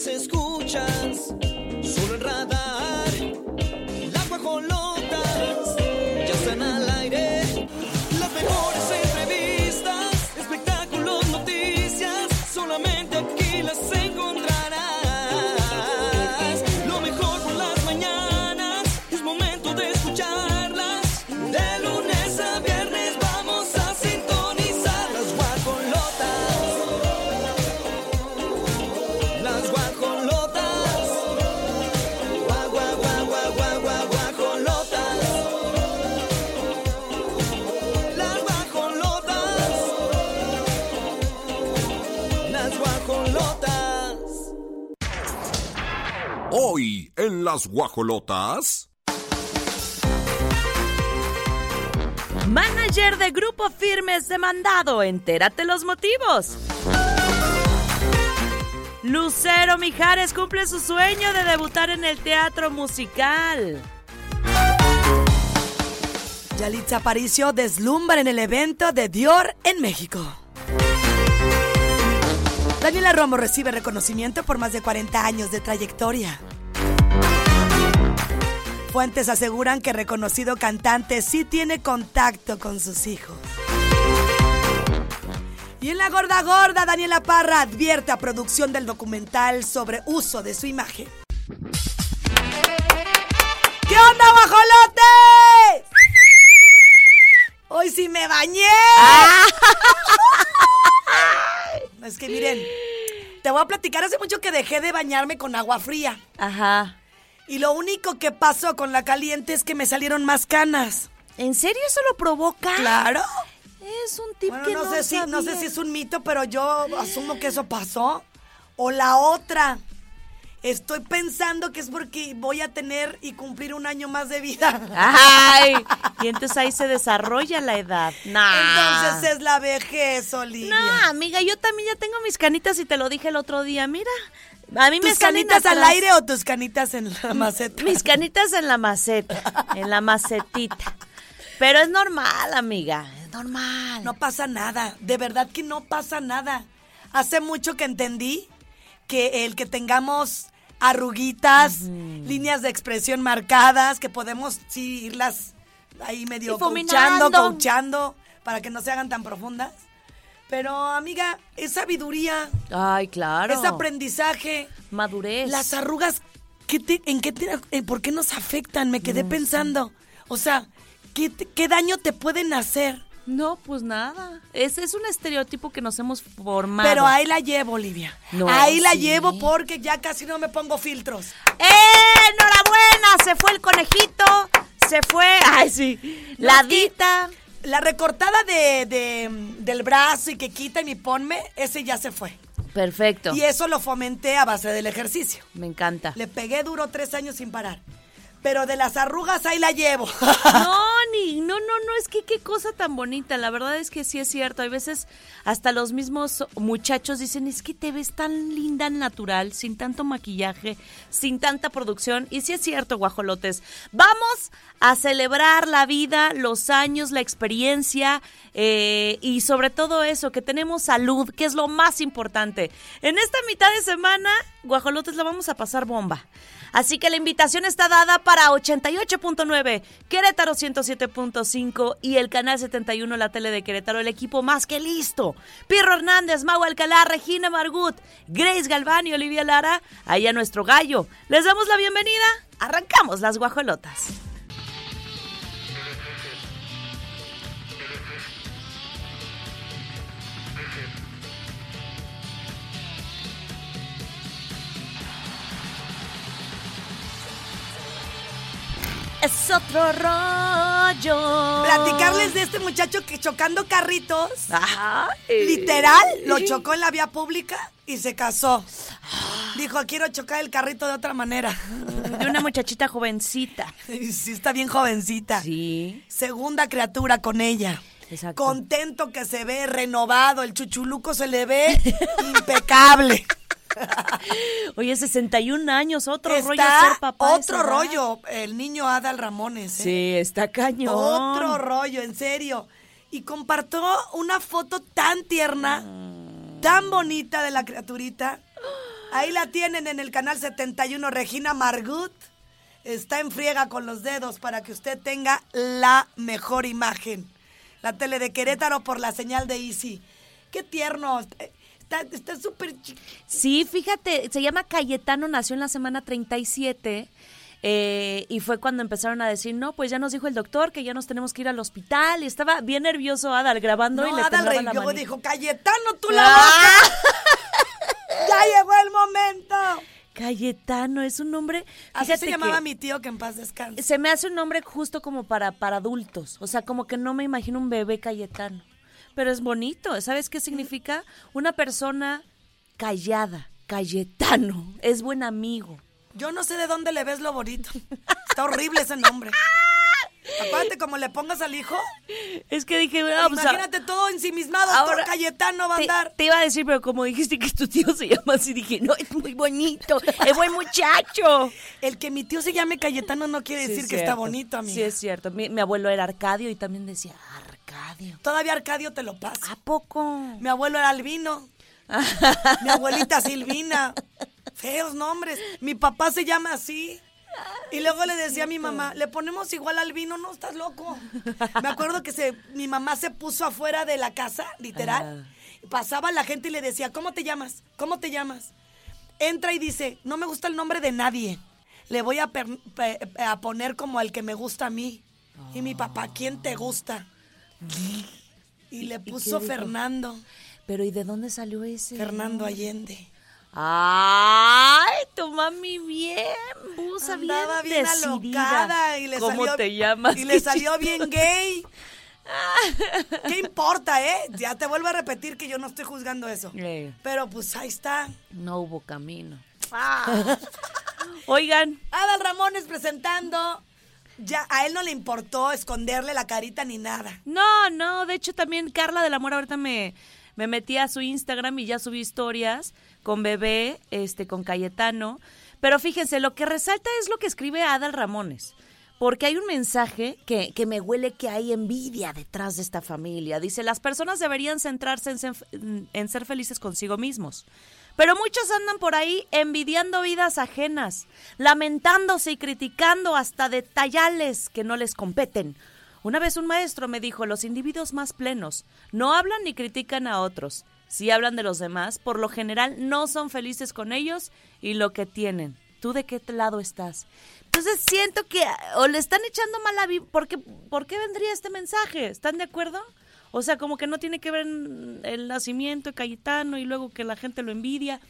las escuchas las guajolotas. Manager de Grupo Firmes demandado. Entérate los motivos. Lucero Mijares cumple su sueño de debutar en el teatro musical. Yalitza Aparicio deslumbra en el evento de Dior en México. Daniela Romo recibe reconocimiento por más de 40 años de trayectoria. Fuentes aseguran que reconocido cantante sí tiene contacto con sus hijos. Y en la gorda gorda, Daniela Parra advierte a producción del documental sobre uso de su imagen. ¿Qué onda, guajolote? Hoy sí me bañé. Es que miren, te voy a platicar hace mucho que dejé de bañarme con agua fría. Ajá. Y lo único que pasó con la caliente es que me salieron más canas. ¿En serio eso lo provoca? Claro. Es un tip Bueno, que no, no, sé si, no sé si es un mito, pero yo asumo que eso pasó. O la otra. Estoy pensando que es porque voy a tener y cumplir un año más de vida. Ay, y entonces ahí se desarrolla la edad. Nah. Entonces es la vejez, Olivia. No, amiga, yo también ya tengo mis canitas y te lo dije el otro día. Mira, a mí ¿Tus canitas al aire o tus canitas en la maceta? Mis canitas en la maceta, en la macetita. Pero es normal, amiga, es normal. No pasa nada, de verdad que no pasa nada. Hace mucho que entendí que el que tengamos arruguitas, líneas de expresión marcadas, que podemos sí irlas ahí medio coachando, coachando, para que no se hagan tan profundas. Pero, amiga, es sabiduría, Ay, claro. es aprendizaje. Madurez. Las arrugas, ¿qué te- ¿en qué te- en ¿por qué nos afectan? Me quedé pensando. O sea, ¿qué, ¿qué daño te pueden hacer? No, pues nada. Ese es un estereotipo que nos hemos formado. Pero ahí la llevo, Olivia. No, ahí la sí. llevo porque ya casi no me pongo filtros. ¡Eh! ¡Enhorabuena! Se fue el conejito. Se fue. Ay, sí. La dita. La recortada de, de- del brazo y que quitan y ponme, ese ya se fue. Perfecto. Y eso lo fomenté a base del ejercicio. Me encanta. Le pegué duro tres años sin parar. Pero de las arrugas ahí la llevo. No, ni, no, no, no, es que qué cosa tan bonita. La verdad es que sí es cierto. Hay veces hasta los mismos muchachos dicen, es que te ves tan linda natural, sin tanto maquillaje, sin tanta producción. Y sí es cierto, guajolotes. Vamos a celebrar la vida, los años, la experiencia eh, y sobre todo eso, que tenemos salud, que es lo más importante. En esta mitad de semana, guajolotes, la vamos a pasar bomba. Así que la invitación está dada para 88.9, Querétaro 107.5 y el canal 71, la tele de Querétaro, el equipo más que listo. Pirro Hernández, Mau Alcalá, Regina Margut, Grace Galván y Olivia Lara, ahí a nuestro gallo. Les damos la bienvenida. Arrancamos las guajolotas. Es otro rollo. Platicarles de este muchacho que chocando carritos, Ay. literal, lo chocó en la vía pública y se casó. Dijo, quiero chocar el carrito de otra manera. De una muchachita jovencita. Sí, está bien jovencita. Sí. Segunda criatura con ella. Exacto. Contento que se ve, renovado. El chuchuluco se le ve impecable. Oye, 61 años, otro rollo ser papá. otro rollo. El niño Adal Ramones. ¿eh? Sí, está cañón. Otro rollo, en serio. Y compartió una foto tan tierna, Mm. tan bonita de la criaturita. Ahí la tienen en el canal 71, Regina Margut. Está en friega con los dedos para que usted tenga la mejor imagen. La tele de Querétaro por la señal de Easy. Qué tierno. Está está súper chiquito. Sí, fíjate, se llama Cayetano, nació en la semana 37. eh, y fue cuando empezaron a decir, no, pues ya nos dijo el doctor que ya nos tenemos que ir al hospital. Y estaba bien nervioso Adal grabando y le Adal temblaba la dijo, Cayetano, tú la ¡Ah! ya llegó el momento. Cayetano, es un nombre. Así se llamaba mi tío que en paz descanse. Se me hace un nombre justo como para, para adultos. O sea, como que no me imagino un bebé Cayetano. Pero es bonito. ¿Sabes qué significa? Una persona callada. Cayetano. Es buen amigo. Yo no sé de dónde le ves lo bonito. Está horrible ese nombre. Acuérdate, como le pongas al hijo, Es que dije, bueno, imagínate todo ensimismado, ahora- Cayetano va a andar. te iba a decir, pero como dijiste que tu tío se llama así, dije, no, es muy bonito, es buen muchacho. El que mi tío se llame Cayetano no quiere Sí, decir es que está bonito, amiga. Sí, es cierto. Mi, mi abuelo era Arcadio y también decía, Arcadio. Todavía Arcadio te lo pasa. ¿A poco? Mi abuelo era Albino. Mi abuelita Silvina. Feos nombres. Mi papá se llama así. Y luego le decía a mi mamá, le ponemos igual al vino, no, estás loco. Me acuerdo que se, mi mamá se puso afuera de la casa, literal. Pasaba la gente y le decía, ¿cómo te llamas? ¿Cómo te llamas? Entra y dice, no me gusta el nombre de nadie. Le voy a, per- a poner como al que me gusta a mí. Y mi papá, ¿quién te gusta? Y le puso? Fernando. Pero ¿y de dónde salió ese? Fernando Allende. Ay, tu mami bien, busa Andaba bien, bien decidida. y le ¿Cómo salió, te llamas? Y le salió bien gay. ¿Qué importa, eh? Ya te vuelvo a repetir que yo no estoy juzgando eso. Eh. Pero pues ahí está. No hubo camino. Ah. Oigan, Adal Ramones presentando. Ya a él no le importó esconderle la carita ni nada. no, no, de hecho también Carla del Amor ahorita me, me metí a su Instagram y ya subí historias con bebé, este, con Cayetano. Pero fíjense, lo que resalta es lo que escribe Adal Ramones. Porque hay un mensaje que, que me huele que hay envidia detrás de esta familia. Dice, las personas deberían centrarse en ser, en ser felices consigo mismos. Pero muchos andan por ahí envidiando vidas ajenas, lamentándose y criticando hasta detalles que no les competen. Una vez un maestro me dijo, los individuos más plenos no hablan ni critican a otros. Si hablan de los demás, por lo general no son felices con ellos y lo que tienen. ¿Tú de qué lado estás? Entonces siento que o le están echando mala vida. ¿Por qué, ¿Por qué vendría este mensaje? ¿Están de acuerdo? O sea, como que no tiene que ver en el nacimiento de Cayetano y luego que la gente lo envidia.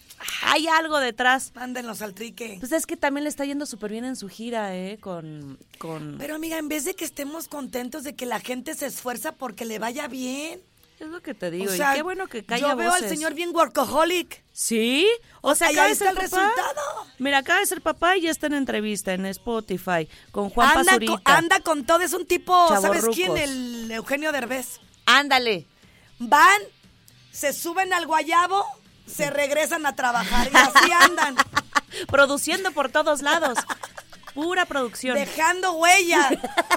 Hay algo detrás. Mándenlos al trique. Pues es que también le está yendo súper bien en su gira, ¿eh? Con... con... Pero amiga, en vez de que estemos contentos de que la gente se esfuerza porque le vaya bien. Es lo que te digo. o sea, y qué bueno que calla yo veo al señor bien workaholic. ¿Sí? O sea, Ahí acaba de está ser el papá. resultado. Mira, acaba de ser papá y ya está en entrevista en Spotify con Juan anda, Pazurita. con, anda con todo, es un tipo, ¿sabes quién? El Eugenio Derbez. Ándale. Van, se suben al guayabo, se regresan a trabajar y así andan, Produciendo por todos lados. Pura producción. dejando huella,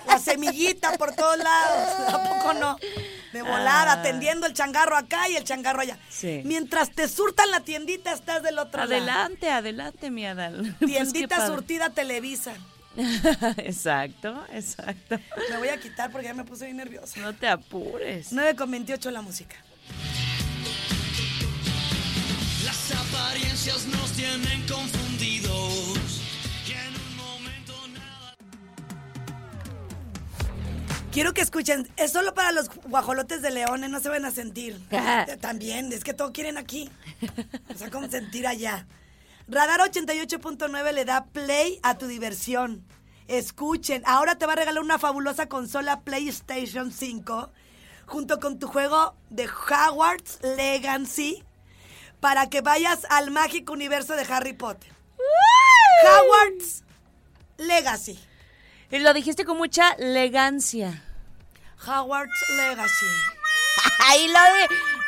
la semillita por todos lados. ¿A poco no? De volada, Ah. tendiendo el changarro acá y el changarro allá. Sí. Mientras te surtan la tiendita, estás del otro lado. Adelante, adelante, mi Adal. Pues Tiendita surtida Televisa. exacto, exacto. Me voy a quitar porque ya me puse bien nerviosa. No te apures. 9 con 28 la música. Las apariencias nos tienen confundidos. Y en un momento nada. Quiero que escuchen, es solo para los guajolotes de leones, no se van a sentir. Eh, También, es que todo quieren aquí. O sea, como sentir allá. Radar 88.9 le da play a tu diversión. Escuchen, ahora te va a regalar una fabulosa consola PlayStation 5 junto con tu juego de Hogwarts Legacy para que vayas al mágico universo de Harry Potter. Hogwarts Legacy. Y lo dijiste con mucha elegancia. Hogwarts Legacy. Ahí lo,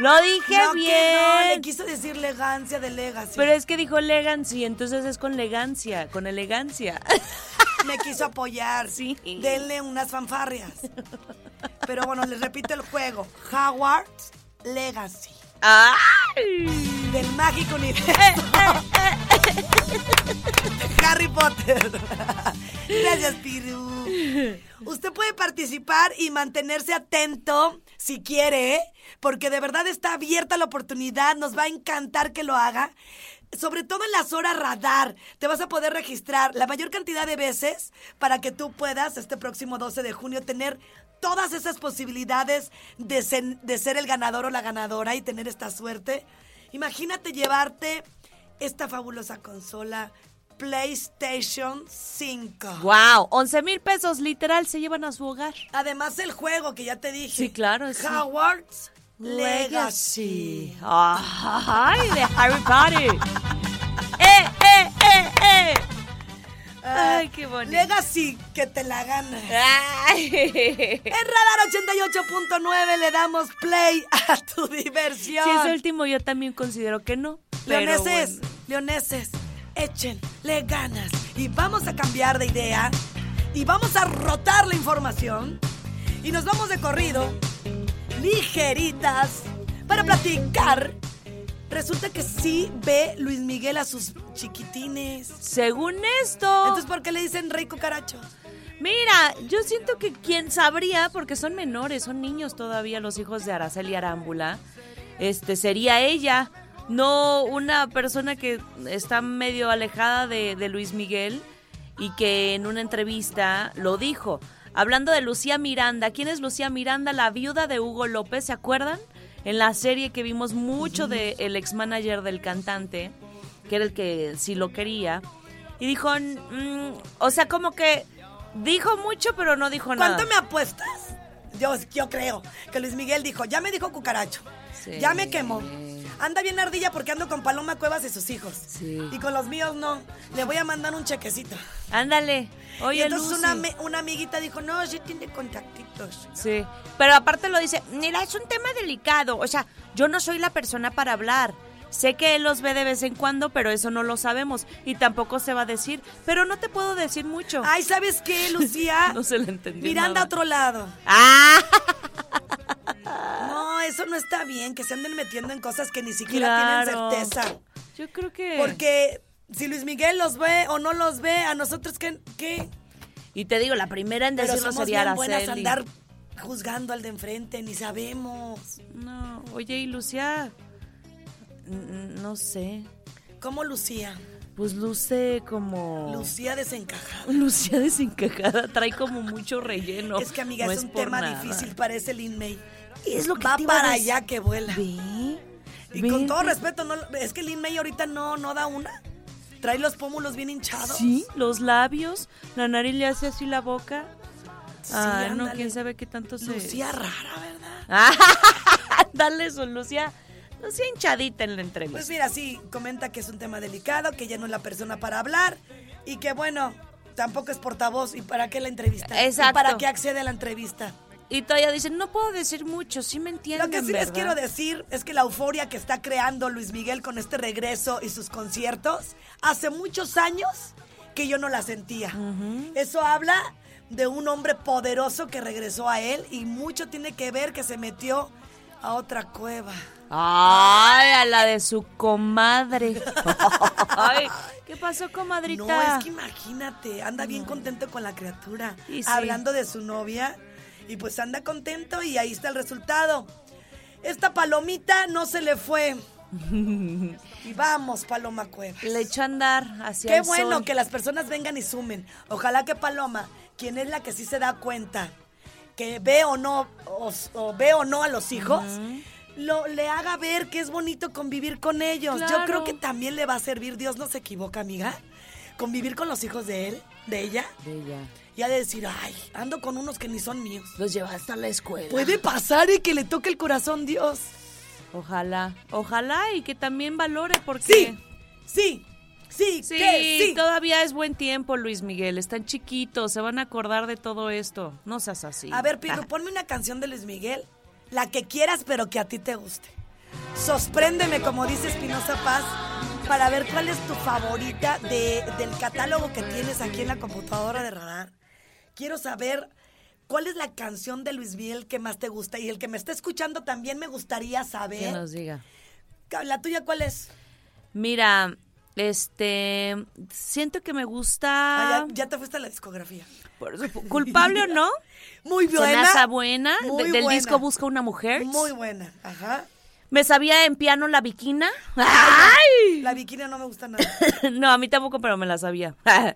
lo dije No, que bien. no, le quiso decir elegancia de Legacy. Pero es que dijo elegancia, entonces es con elegancia, con elegancia. Me quiso apoyar. Sí. Denle unas fanfarrias. Pero bueno, les repito el juego. Hogwarts Legacy. ¡Ay! del mágico universo de Harry Potter. Gracias, Piru. Usted puede participar y mantenerse atento si quiere, porque de verdad está abierta la oportunidad. Nos va a encantar que lo haga. Sobre todo en las horas radar, te vas a poder registrar la mayor cantidad de veces para que tú puedas este próximo 12 de junio tener todas esas posibilidades de de ser el ganador o la ganadora y tener esta suerte. Imagínate llevarte esta fabulosa consola PlayStation 5. Wow, 11 mil pesos literal se llevan a su hogar. Además el juego que ya te dije. Sí, claro, sí. Hogwarts Legacy. Ay, de Harry Potter. ¡Eh, eh, eh, eh! Ay, qué bonito. Legacy, que te la gana. En Radar 88.9 le damos play a tu diversión. Si es último, yo también considero que no. Leoneses, bueno. leoneses, échenle ganas. Y vamos a cambiar de idea. Y vamos a rotar la información. Y nos vamos de corrido, ligeritas, para platicar. Resulta que sí ve Luis Miguel a sus chiquitines. Según esto, Entonces, ¿por qué le dicen rey cucaracho? mira, yo siento que quien sabría, porque son menores, son niños todavía los hijos de Araceli Arámbula, este sería ella, no una persona que está medio alejada de, de Luis Miguel y que en una entrevista lo dijo. Hablando de Lucía Miranda, ¿quién es Lucía Miranda? La viuda de Hugo López, ¿se acuerdan? En la serie que vimos mucho del el ex manager del cantante, que era el que sí lo quería. Y dijo, mm, o sea, como que dijo mucho, pero no dijo nada. ¿Cuánto me apuestas? Yo, yo creo que Luis Miguel dijo, ya me dijo cucaracho, Sí. ya me quemó. Anda bien ardilla porque ando con Paloma Cuevas y sus hijos. Sí. Y con los míos no. Le voy a mandar un chequecito. Ándale. Oye, y entonces Lucy. una, una amiguita dijo, no, sí tiene contactitos. Sí. Pero aparte lo dice, mira, es un tema delicado. O sea, yo no soy la persona para hablar. Sé que él los ve de vez en cuando, pero eso no lo sabemos. Y tampoco se va a decir. Pero no te puedo decir mucho. Ay, ¿sabes qué, Lucía? No se le entendió Miranda a otro lado. ¡Ah! No, eso no está bien, que se anden metiendo en cosas que ni siquiera Claro. tienen certeza. Yo creo que... Porque si Luis Miguel los ve o no los ve, a nosotros, ¿qué? qué? Y te digo, la primera en decirlo sería bien buenas andar juzgando al de enfrente, ni sabemos. No, oye, y Lucía... No sé. ¿Cómo Lucía? Pues luce como... Lucía desencajada. Lucía desencajada trae como mucho relleno. Es que, amiga, No es un tema nada. difícil, parece Lin May. Es lo que Va para allá que vuela. Ve. Y ve. con todo respeto, no, es que Lin May ahorita no, no da una. Trae los pómulos bien hinchados. Sí, los labios, la nariz le hace así la boca. Sí, ah, no, quién sabe qué tanto se... Lucía rara, ¿verdad? Dale eso, Lucía. Lucía hinchadita en la entrevista. Pues mira, sí, comenta que es un tema delicado, que ella no es la persona para hablar y que bueno, tampoco es portavoz. ¿Y para qué la entrevista? Exacto. ¿Y para qué accede a la entrevista? Y todavía dicen, no puedo decir mucho, sí me entienden, Lo que sí les quiero decir es que la euforia que está creando Luis Miguel con este regreso y sus conciertos, hace muchos años que yo no la sentía. Eso habla de un hombre poderoso que regresó a él y mucho tiene que ver que se metió a otra cueva. Ay, a la de su comadre. Ay, ¿qué pasó, comadrita? No, es que imagínate, anda bien contento con la criatura, Y sí. hablando de su novia, y pues anda contento y ahí está el resultado. Esta palomita no se le fue. y vamos, Paloma Cuevas. Le echó a andar hacia Qué el bueno sol. que las personas vengan y sumen. Ojalá que Paloma, quien es la que sí se da cuenta que ve o no, o, o ve o no a los hijos, lo, le haga ver que es bonito convivir con ellos. Yo creo que también le va a servir, Dios no se equivoca, amiga, convivir con los hijos de él, de ella, De ella. y ha de decir, ay, ando con unos que ni son míos. Los lleva hasta la escuela. Puede pasar y que le toque el corazón Dios. Ojalá, ojalá y que también valore porque... Sí, sí, sí, Sí, que sí. todavía es buen tiempo, Luis Miguel. Están chiquitos, se van a acordar de todo esto. No seas así. A ver, Ah, ponme una canción de Luis Miguel, la que quieras, pero que a ti te guste. Sorpréndeme, como dice Espinosa Paz, para ver cuál es tu favorita de- del catálogo que tienes aquí en la computadora de radar. Quiero saber cuál es la canción de Luis Miguel que más te gusta. Y el que me está escuchando también me gustaría que saber nos diga. ¿La tuya cuál es? Mira, este, siento que me gusta. Ah, ya, ya te fuiste a la discografía. por eso, culpable o no. Muy buena. hace buena. Muy de- del buena. disco Busca una mujer. Muy buena. Ajá. Me sabía en piano la viquina. ¡Ay! La bikini no me gusta nada. No, a mí tampoco, pero me la sabía.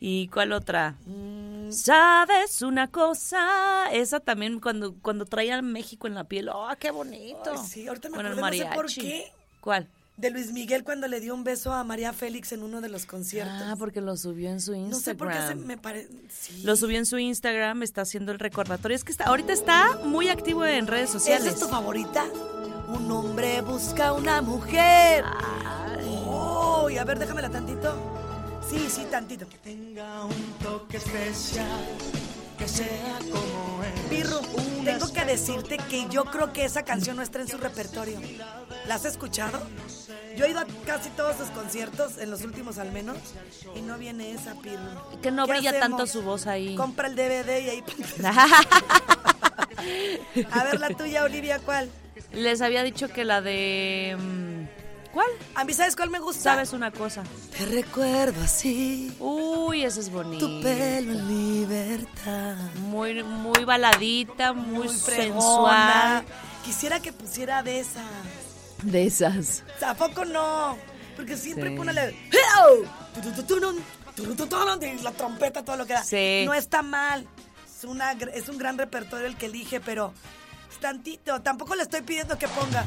¿Y cuál otra? Mm. ¿Sabes una cosa? Esa también cuando, cuando traían México en la piel. ¡Oh, qué bonito! Ay, sí, ahorita me el acordé, no sé por qué. ¿Cuál? De Luis Miguel cuando le dio un beso a María Félix en uno de los conciertos. Ah, porque lo subió en su Instagram. no sé por qué se me parece. Sí. Lo subió en su Instagram, está haciendo el recordatorio. Es que está, ahorita está muy activo en redes sociales. ¿Esa es tu favorita? Un hombre busca una mujer. Ay. Oh, y a ver, déjamela tantito. Sí, sí, tantito. Tenga un toque especial, que sea como él. Pirru, tengo que decirte que yo creo que esa canción no está en su repertorio. ¿La has escuchado? Yo he ido a casi todos sus conciertos, en los últimos al menos, y no viene esa, Pirru. Que no ¿Qué brilla hacemos? tanto su voz ahí. Compra el DVD y ahí... A ver, la tuya, Olivia, ¿cuál? Les había dicho que la de... mm, ¿Cuál? A mí, ¿sabes cuál me gusta? ¿Sabes una cosa? Te recuerdo así, Uy, ese es bonito. tu pelo en libertad. Muy, muy baladita, muy, Muy sensual. Quisiera que pusiera de esas. De esas. ¿A poco no? Porque siempre Sí. pone la- la trompeta, todo lo que da. Sí. No está mal. Es, una, es un gran repertorio el que elige, pero tantito. Tampoco le estoy pidiendo que ponga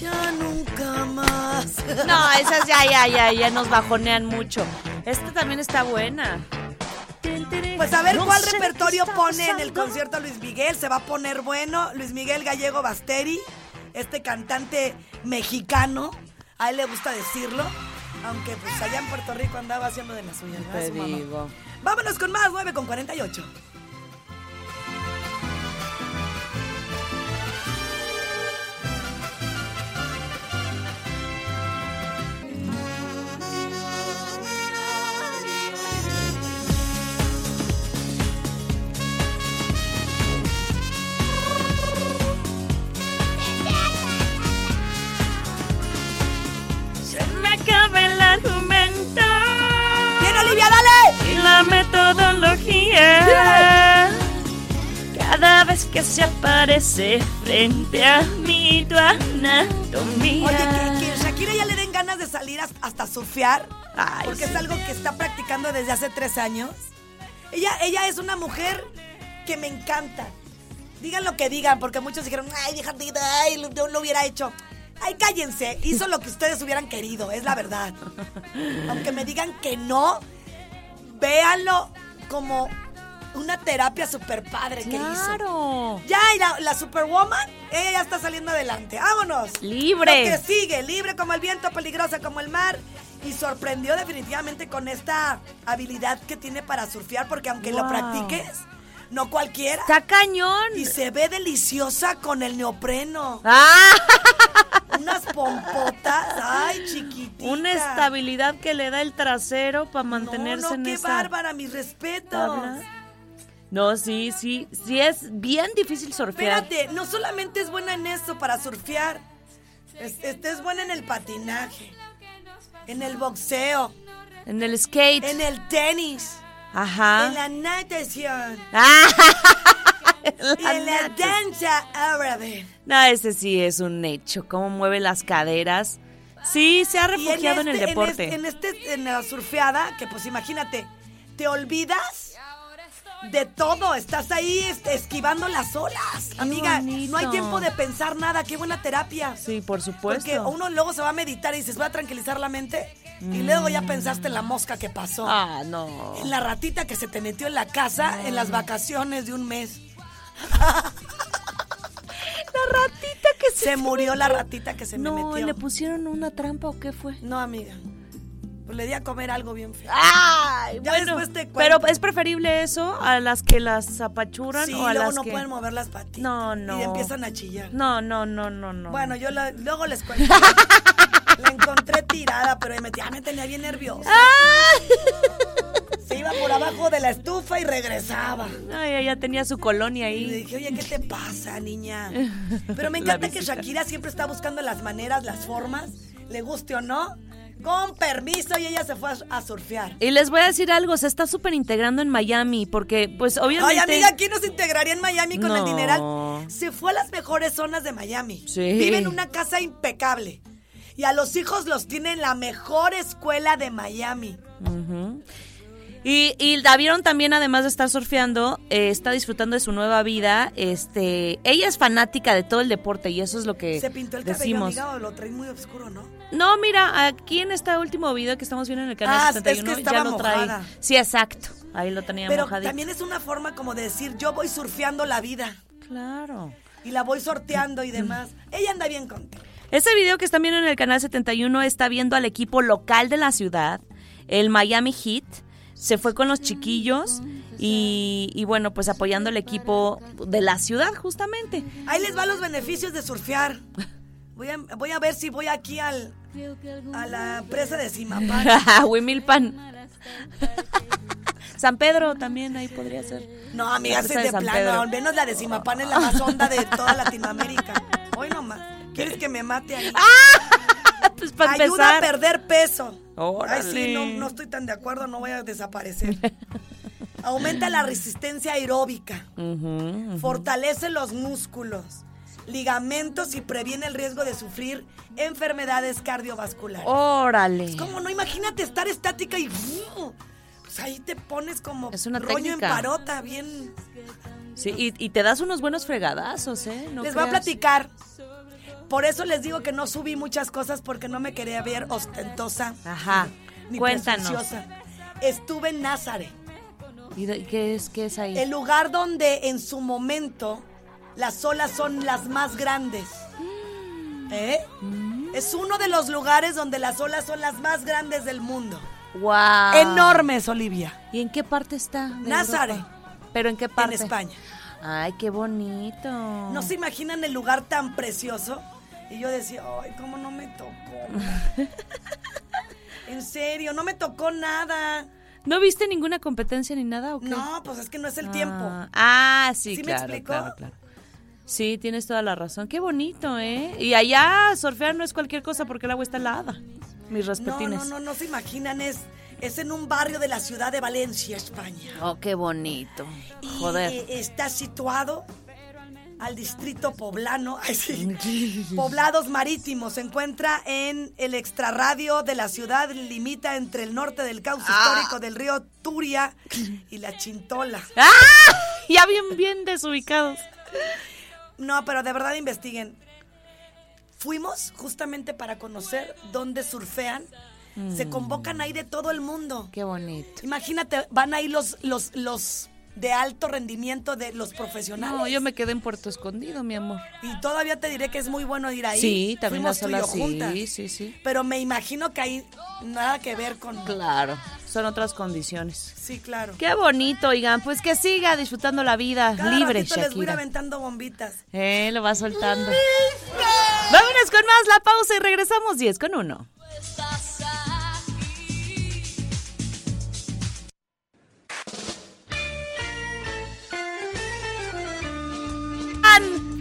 Ya nunca más. No, esas ya, ya, ya, ya nos bajonean mucho. Esta también está buena. Pues a ver No cuál repertorio pone en el concierto Luis Miguel. Se va a poner bueno. Luis Miguel Gallego Basteri, este cantante mexicano. A él le gusta decirlo. Aunque pues allá en Puerto Rico andaba haciendo de las. Vámonos con más, 9 con 48. Metodología. Cada vez que se aparece frente a mí tu anatomía. Oye, que, que Shakira ya le den ganas de salir as- hasta surfear. Ay, porque es sí. algo que está practicando desde hace tres años. Ella, ella es una mujer que me encanta. Digan lo que digan, porque muchos dijeron, ay, vieja ay, lo- lo hubiera hecho. Ay, cállense, hizo lo que ustedes hubieran querido, es la verdad. Aunque me digan que no, véanlo como una terapia super padre que hizo. Claro. Ya, y la, la Superwoman, ella ya está saliendo adelante. ¡Vámonos! Libre. Lo que sigue, libre como el viento, peligrosa como el mar. Y sorprendió definitivamente con esta habilidad que tiene para surfear, porque aunque lo practiques, no cualquiera. Está cañón. Y se ve deliciosa con el neopreno. Ah, Unas pompotas. Ay, chiquitita. una estabilidad que le da el trasero para No, mantenerse no, en qué esa bárbara, mis respetos. tabla. No, sí, sí, sí es bien difícil surfear. Espérate, no solamente es buena en esto para surfear. Es, este es buena en el patinaje, en el boxeo, En el skate. en el tenis, Ajá. en la natación Ah, en la danza árabe. No, ese sí es un hecho. Cómo mueve las caderas. Sí, se ha refugiado en, el este- deporte. En, este, en la surfeada, que pues imagínate, te olvidas de todo. Estás ahí es- esquivando las olas. Amiga, bonito. no hay tiempo de pensar nada. Qué buena terapia. Sí, por supuesto. Porque uno luego se va a meditar y dices, voy a tranquilizar la mente. Y luego ya pensaste en la mosca que pasó. Ah, no. En la ratita que se te metió en la casa en las vacaciones de un mes. La ratita que se... Se murió la ratita que se me No, metió. ¿le pusieron una trampa o qué fue? No, amiga. Pues le di a comer algo bien feo. Ay, Ya bueno, después te pero cuento. es preferible eso a las que las apachuran Sí, o a luego las no que... pueden mover las patitas. No, no. Y empiezan a chillar. No, no, no, no, no. Bueno, yo la- luego les cuento. la encontré tirada, pero me, ya me tenía bien nerviosa. Ah. Por abajo de la estufa y regresaba. Ay, ella tenía su colonia Y le ahí. dije, oye, ¿qué te pasa, niña? Pero me encanta que. Shakira siempre está buscando las maneras, las formas, le guste o no, con permiso, y ella se fue a, surfear. Y les voy a decir algo, se está súper integrando en Miami, porque pues obviamente... Ay, amiga, ¿quién nos integraría en Miami con el No. dineral? Se fue a las mejores zonas de Miami. Sí. Vive en una casa impecable. Y a los hijos los tiene en la mejor escuela de Miami. Ujú. Y, y la vieron también, además de estar surfeando, eh, está disfrutando de su nueva vida. Este, ella es fanática de todo el deporte y eso es lo que Se pintó el cabello, decimos. amiga, o lo trae muy oscuro, ¿no? No, mira, aquí en este último video que estamos viendo en el canal Ah, es que 71 estaba ya lo trae. mojada. Sí, exacto. Ahí lo tenía Pero mojadito. también es una forma como de decir, yo voy surfeando la vida. Claro. Y la voy sorteando y demás. Ella anda bien contenta. Ese video que están viendo en el canal 71 está viendo al equipo local de la ciudad, el Miami Heat. Se fue con los chiquillos y, y bueno, pues apoyando al equipo de la ciudad justamente. Ahí les va los beneficios de surfear. Voy a, voy a ver si voy aquí al, a la presa de Simapán. Huimilpan. San Pedro también ahí podría ser. No, amiga, presa de de San plano. Pedro. Al menos la de Simapán es la más honda de toda Latinoamérica. Hoy nomás. ¿Quieres que me mate ahí? Pues para Ayuda empezar. a perder peso. Órale. Ay, sí, no, no estoy tan de acuerdo, no voy a desaparecer. Aumenta la resistencia aeróbica. Fortalece los músculos, ligamentos y previene el riesgo de sufrir enfermedades cardiovasculares. Órale. Como no, imagínate estar estática y pues ahí te pones como Es una rollo técnica. en parota, bien. Sí, y, y te das unos buenos fregadazos, ¿eh? No les voy a creas. platicar. Por eso les digo que no subí muchas cosas porque no me quería ver ostentosa. Ajá. Ni Cuéntanos. Estuve en Nazaret, ¿Y qué es, qué es ahí? el lugar donde en su momento las olas son las más grandes. ¿Eh? Es uno de los lugares donde las olas son las más grandes del mundo. ¡Wow! Enormes, Olivia. ¿Y en qué parte está? Nazaret. Europa? ¿Pero en qué parte? En España. Ay, qué bonito. ¿No se imaginan el lugar tan precioso? Y yo decía, ay, ¿cómo no me tocó? en serio, no me tocó nada. ¿No viste ninguna competencia ni nada o qué? No, pues es que no es el tiempo. Ah, ah, sí, ¿Sí me claro, explicó? claro, claro. Sí, tienes toda la razón. Qué bonito, ¿eh? Y allá surfear no es cualquier cosa porque el agua está helada. Mis No, respetines. no, no, no se imaginan, es, es en un barrio de la ciudad de Valencia, España. Oh, qué bonito. Y Joder. eh, está situado al distrito poblano, ay, sí, poblados marítimos. Se encuentra en el extrarradio de la ciudad, limita entre el norte del cauce Ah. histórico del río Turia y la Chintola. ¡Ah! Ya bien, bien desubicados. No, pero de verdad investiguen. Fuimos justamente para conocer dónde surfean. Se convocan ahí de todo el mundo. Qué bonito. Imagínate, van ahí los, los, los de alto rendimiento de los profesionales. No, yo me quedé en Puerto Escondido, mi amor. Y todavía te diré que es muy bueno ir ahí. Sí, también Fuimos olas, sí, juntas. sí, sí. Pero me imagino que hay nada que ver con... Claro, son otras condiciones. Sí, claro. Qué bonito, oigan, pues que siga disfrutando la vida Cada libre, ratito les voy a ir Shakira. aventando bombitas. Eh, lo va soltando. Vámonos con más la pausa y regresamos 10 con 1.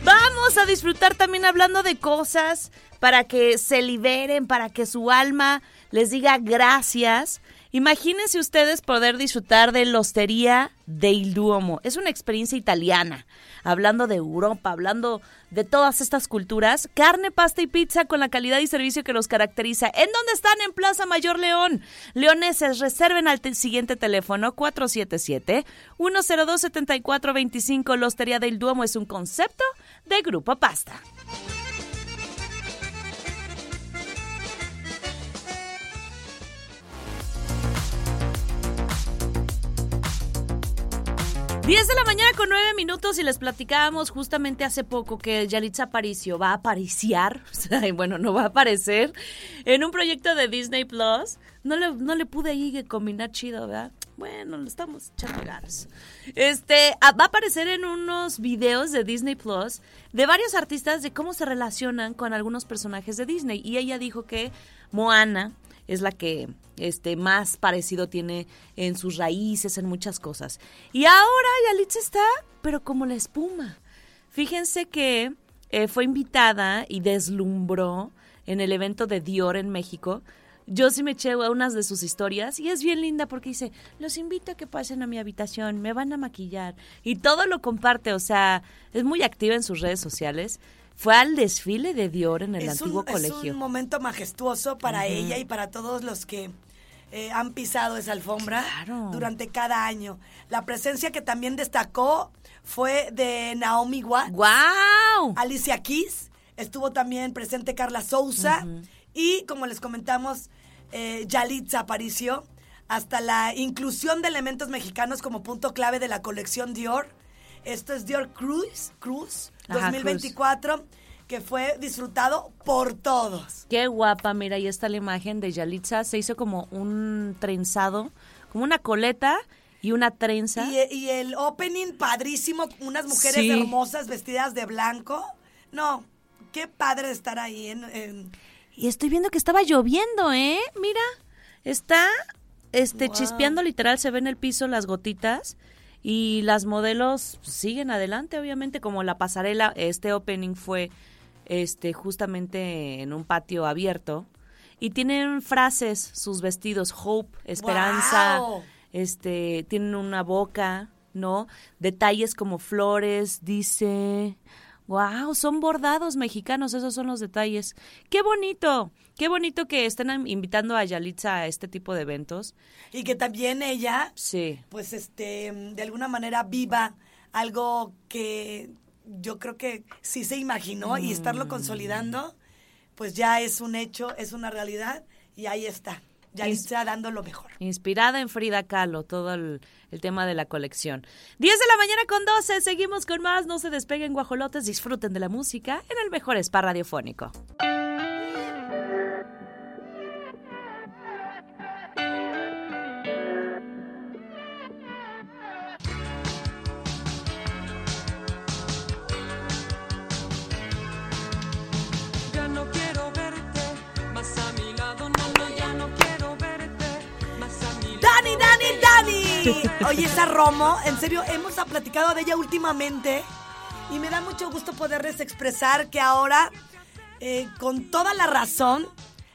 Vamos a disfrutar también hablando de cosas para que se liberen, para que su alma les diga gracias. Imagínense ustedes poder disfrutar de la Hostería del Duomo. Es una experiencia italiana, hablando de Europa, hablando de todas estas culturas. Carne, pasta y pizza con la calidad y servicio que los caracteriza. ¿En dónde están? En Plaza Mayor León. Leoneses, reserven al te- siguiente teléfono 477-102-7425. La Hostería del Duomo es un concepto de Grupo Pasta. Diez de la mañana con nueve minutos y les platicábamos justamente hace poco que Yalitza Aparicio va a apariciar, bueno, no va a aparecer, en un proyecto de Disney Plus. No le, no le pude ahí combinar chido, ¿verdad? Bueno, lo estamos echando ganas. Este, ah, va a aparecer en unos videos de Disney Plus de varios artistas de cómo se relacionan con algunos personajes de Disney. Y ella dijo que Moana es la que este más parecido tiene en sus raíces, en muchas cosas. Y ahora Yalitza está, pero como la espuma. Fíjense que eh, fue invitada y deslumbró en el evento de Dior en México. Yo sí me eché unas de sus historias y es bien linda porque dice, los invito a que pasen a mi habitación, me van a maquillar. Y todo lo comparte, o sea, es muy activa en sus redes sociales. Fue al desfile de Dior en el es antiguo un, colegio. Es un momento majestuoso para ella y para todos los que eh, han pisado esa alfombra Claro. durante cada año. La presencia que también destacó fue de Naomi Watts, ¡Guau! Alicia Keys, estuvo también presente Carla Souza y como les comentamos, eh, Yalitza apareció hasta la inclusión de elementos mexicanos como punto clave de la colección Dior. Esto es Dior Cruise, Cruise Ajá, 2024, que fue disfrutado por todos. Qué guapa, mira, ahí está la imagen de Yalitza. Se hizo como un trenzado, como una coleta y una trenza. Y, y el opening padrísimo, unas mujeres Sí. hermosas vestidas de blanco. No, qué padre estar ahí en- en Y estoy viendo que estaba lloviendo, ¿eh? Mira, está este Wow. chispeando literal, se ve en el piso las gotitas y las modelos siguen adelante, obviamente, como la pasarela, este opening fue este justamente en un patio abierto y tienen frases sus vestidos, hope, esperanza, Wow. este tienen una boca, ¿no? Detalles como flores, dice Wow, son bordados mexicanos, esos son los detalles. Qué bonito, qué bonito que estén invitando a Yalitza a este tipo de eventos. y que también ella Sí. pues este de alguna manera viva algo que yo creo que sí se imaginó y Mm. estarlo consolidando pues ya es un hecho, es una realidad y ahí está. Yalitza dando lo mejor. Inspirada en Frida Kahlo, todo el, el tema de la colección. 10 de la mañana con 12, seguimos con más. No se despeguen guajolotes, disfruten de la música en el mejor spa radiofónico. Oye, esa Romo, en serio, hemos platicado de ella últimamente y me da mucho gusto poderles expresar que ahora, eh, con toda la razón,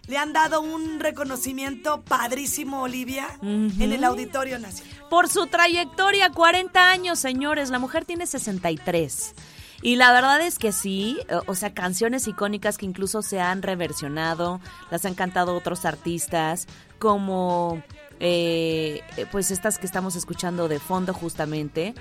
le han dado un reconocimiento padrísimo, Olivia, en el Auditorio Nacional. Por su trayectoria, 40 años, señores. La mujer tiene 63. Y la verdad es que sí, o sea, canciones icónicas que incluso se han reversionado, las han cantado otros artistas, como eh, pues estas que estamos escuchando de fondo justamente,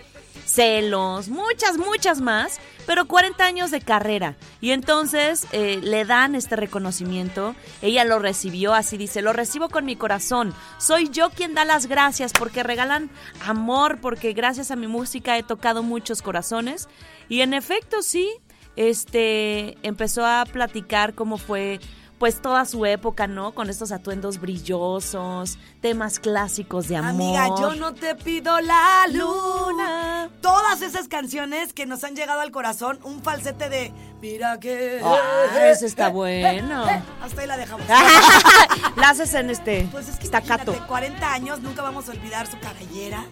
celos, muchas, muchas más, pero 40 años de carrera. Y entonces eh, le dan este reconocimiento, ella lo recibió, así dice, lo recibo con mi corazón, soy yo quien da las gracias porque regalan amor, porque gracias a mi música he tocado muchos corazones. Y en efecto, sí, este empezó a platicar cómo fue pues toda su época, ¿no? Con estos atuendos brillosos, temas clásicos de amor. Amiga, yo no te pido la luna. Todas esas canciones que nos han llegado al corazón, un falsete de mira que. Ah, ese está bueno. Hasta ahí la dejamos. La haces en este Pues es que imagínate, 40 años, nunca vamos a olvidar su cabellera,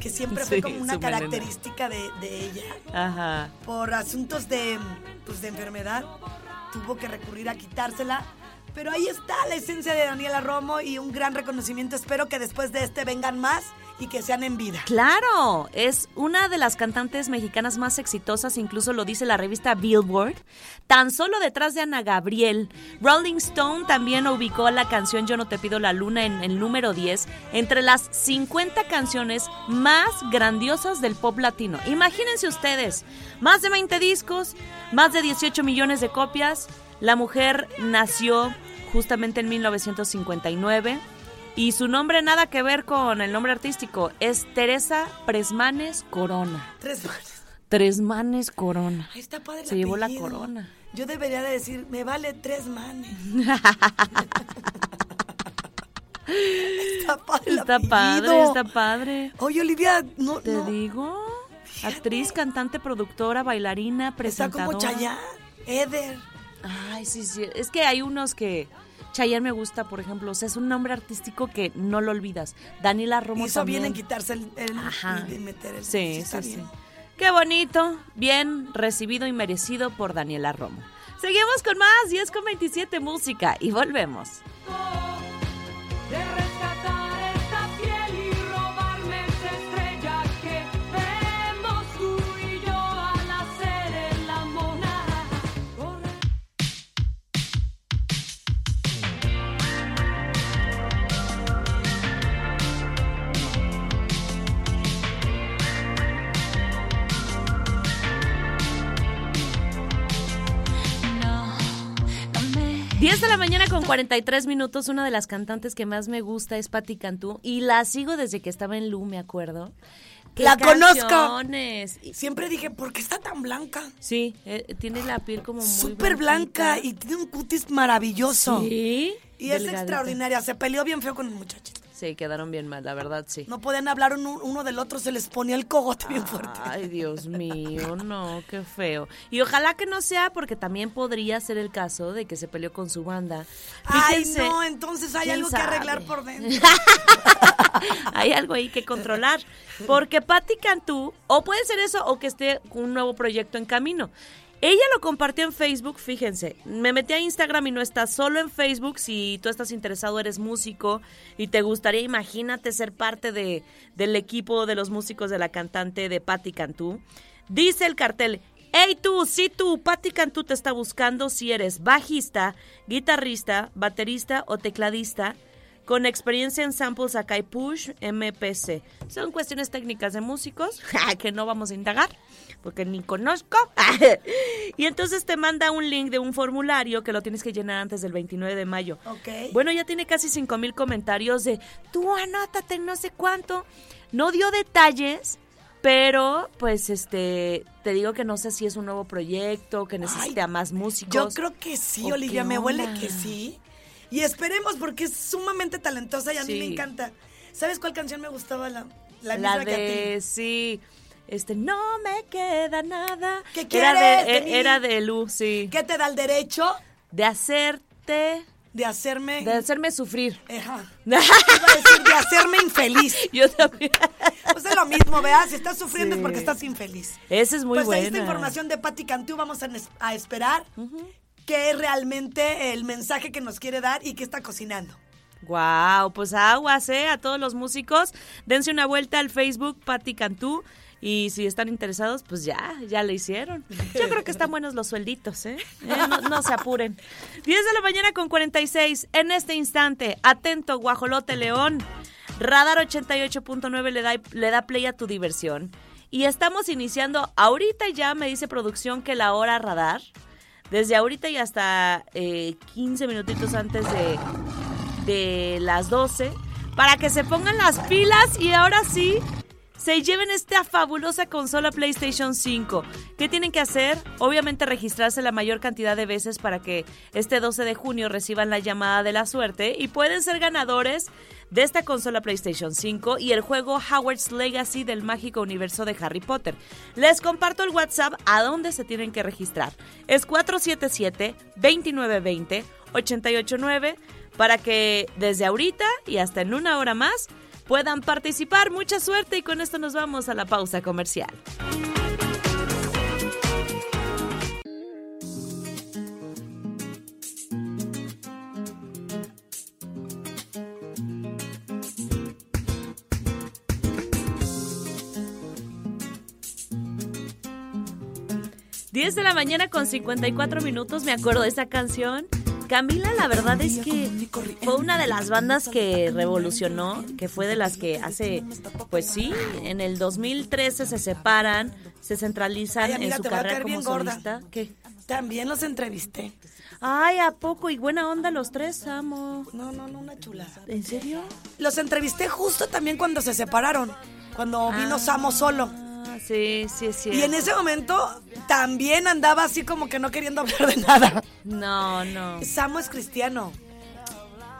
que siempre fue como una característica de, de ella. Ajá. Por asuntos de, pues, de enfermedad, tuvo que recurrir a quitársela. Pero ahí está la esencia de Daniela Romo y un gran reconocimiento. Espero que después de este vengan más y que sean en vida. Claro, es una de las cantantes mexicanas más exitosas, incluso lo dice la revista Billboard, tan solo detrás de Ana Gabriel. Rolling Stone también ubicó la canción Yo no te pido la luna en el número 10 entre las 50 canciones más grandiosas del pop latino. Imagínense ustedes, más de 20 discos, más de 18 millones de copias. La mujer nació justamente en 1959. Y su nombre nada que ver con el nombre artístico, es Teresa Presmanes Corona. Tres manes. Tresmanes Corona. Ahí está padre Se llevó la corona. Yo debería de decir, me vale tres manes. está padre Está padre, está padre. Oye, Olivia, no, Te no, digo, actriz, cantante, productora, bailarina, está presentadora. como Chayanne, Eder. Ay, sí, sí. Es que hay unos que Chayanne me gusta, por ejemplo. O sea, es un nombre artístico que no lo olvidas. Daniela Romo Hizo bien también. en quitarse el, el- Ajá. y meter el. Sí, está sí, sí. bien. Qué bonito, bien recibido y merecido por Daniela Romo. Seguimos con más 10 con 27 música y volvemos. Con 43 minutos. Una de las cantantes que más me gusta es Patti Cantú y la sigo desde que estaba en Lu, me acuerdo. ¡Qué La conozco. canciones! Siempre dije, ¿por qué está tan blanca? Sí, eh, tiene la piel como muy Súper blanca y tiene un cutis maravilloso. Sí. Y es extraordinaria. Se peleó bien feo con el muchachito. Sí, quedaron bien mal, la verdad, sí. No podían hablar uno, uno del otro, se les ponía el cogote bien fuerte. Ay, Dios mío, no, qué feo. Y ojalá que no sea porque también podría ser el caso de que se peleó con su banda. Ay, no, entonces hay ¿quién algo que arreglar por dentro. Hay algo ahí que controlar. Porque Patti Cantú, o puede ser eso, o que esté un nuevo proyecto en camino. Ella lo compartió en Facebook, fíjense. Me metí a Instagram y no está solo en Facebook. Si tú estás interesado, eres músico y te gustaría, imagínate, ser parte de, del equipo de los músicos de la cantante de Patti Cantú. Dice el cartel. Hey tú, sí tú, Patti Cantú te está buscando si eres bajista, guitarrista, baterista o tecladista con experiencia en samples Akai Push MPC. Son cuestiones técnicas de músicos que no vamos a indagar porque ni conozco. y entonces te manda un link de un formulario que lo tienes que llenar antes del 29 de mayo. Ok. Bueno, ya tiene casi 5 mil comentarios de tú anótate no sé cuánto. No dio detalles. Pero, pues, este, te digo que no sé si es un nuevo proyecto, que necesite Ay, a más músicos. Yo creo que sí, ¿O Olivia, me huele que sí. Y esperemos porque es sumamente talentosa y a mí me encanta. ¿Sabes cuál canción me gustaba? La, la, La, misma que a de, ti. sí, este, no me queda nada. ¿Qué era quieres de, de e- mí? era de Lu, sí. ¿Qué te da el derecho De hacerte, de hacerme... de hacerme sufrir. Ajá. Iba a decir de hacerme infeliz. Yo también. Pues es lo mismo, ¿verdad? Si estás sufriendo Sí. es porque estás infeliz. Esa es muy pues buena. ahí está información de Patti Cantú. Vamos a esperar qué es realmente el mensaje que nos quiere dar y qué está cocinando. Wow, pues aguas, ¿eh? A todos los músicos, dense una vuelta al Facebook Patti Cantú y si están interesados, pues ya, ya le hicieron. Yo creo que están buenos los suelditos, ¿eh? Eh, no, no se apuren. 10 de la mañana con 46, en este instante, atento, Guajolote León. Radar 88.9 le da, le da play a tu diversión. Y estamos iniciando, ahorita ya me dice producción que la hora radar, desde ahorita y hasta eh, 15 minutitos antes de, de las 12 para que se pongan las pilas y ahora sí se lleven esta fabulosa consola PlayStation 5. ¿Qué tienen que hacer? Obviamente registrarse la mayor cantidad de veces para que este 12 de junio reciban la llamada de la suerte y pueden ser ganadores de esta consola PlayStation 5 y el juego Howard's Legacy del mágico universo de Harry Potter. Les comparto el WhatsApp a donde se tienen que registrar. Es 477-2920-889 para que desde ahorita y hasta en una hora más puedan participar. Mucha suerte y con esto nos vamos a la pausa comercial. De la mañana con 54 minutos, me acuerdo de esa canción. Camila, la verdad es que fue una de las bandas que revolucionó, que fue de las que hace, pues sí, en el 2013 se separan, se centralizan Ay, amiga, en su carrera como solista. ¿Qué? También los entrevisté. Ay, ¿a poco? Y buena onda los tres, amo. No, no, no, una chulada. ¿En serio? Los entrevisté justo también cuando se separaron, cuando vino Samo solo. Sí, sí, es cierto. Y en ese momento también andaba así como que no queriendo hablar de nada. No, no. Samo es cristiano.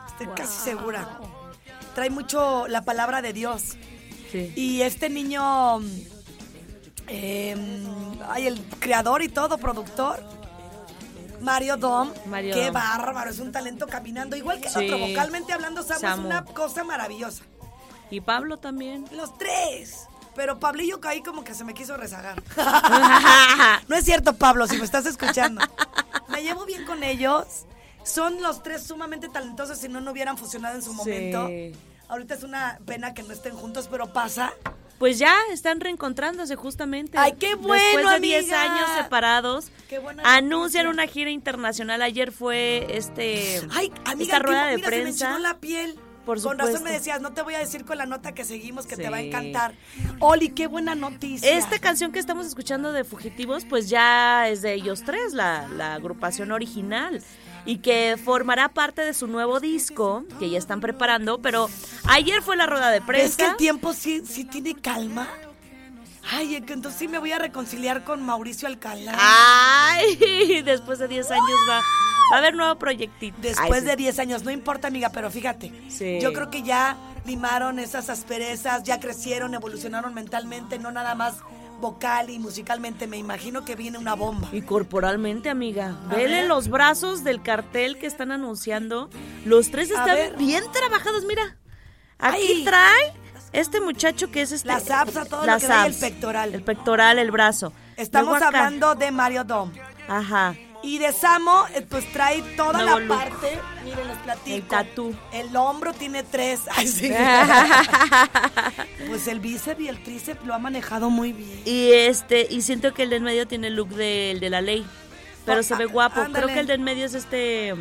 Estoy casi segura. Trae mucho la palabra de Dios. Sí. Y este niño, eh, ay, el creador y todo, productor, Mario Dom, Mario qué Dom. bárbaro, es un talento caminando. Igual que Sí. otro, vocalmente hablando, Samu, Samu. es una cosa maravillosa. Y Pablo también. Los tres. Pero Pablillo caí como que se me quiso rezagar. no es cierto, Pablo, si me estás escuchando. Me llevo bien con ellos. Son los tres sumamente talentosos, si no, no hubieran fusionado en su Sí. momento. Ahorita es una pena que no estén juntos, pero pasa. Pues ya están reencontrándose justamente. Ay, qué bueno, Después de 10 amiga. años separados, Qué buena anuncian noticia. una gira internacional. Ayer fue este Ay, amiga, esta rueda de mira, se me prensa. la piel. Por Con razón me decías, no te voy a decir con la nota que seguimos que te va a encantar. Oli, qué buena noticia. Esta canción que estamos escuchando de Fugitivos, pues ya es de ellos tres, la, la agrupación original. Y que formará parte de su nuevo disco, que ya están preparando. Pero ayer fue la rueda de ¿Ves prensa. que el tiempo sí, sí tiene calma? Ay, entonces sí me voy a reconciliar con Mauricio Alcalá. Ay, después de 10 años va, va a haber nuevo proyectito. Después Ay, sí. de 10 años, no importa, amiga, pero fíjate. Sí. Yo creo que ya limaron esas asperezas, ya crecieron, evolucionaron mentalmente, no nada más vocal y musicalmente. Me imagino que viene una bomba. Y corporalmente, amiga. A Vele ver. los brazos del cartel que están anunciando. Los tres están bien trabajados, mira. Aquí Ay. trae este muchacho que es este. Las abs, a todo lo que y el abs. pectoral. El pectoral, el brazo. Estamos Luego acá. hablando de Mario Dom. Ajá. Y de Samo, eh, pues trae toda Nuevo la look. parte. Miren, les platico. El tatú. El hombro tiene tres. Ay, sí. pues el bíceps y el tríceps lo ha manejado muy bien. Y este, y siento que el de en medio tiene el look del de la ley. Pero Oh, se ve ah, guapo. Creo que el de en medio es este.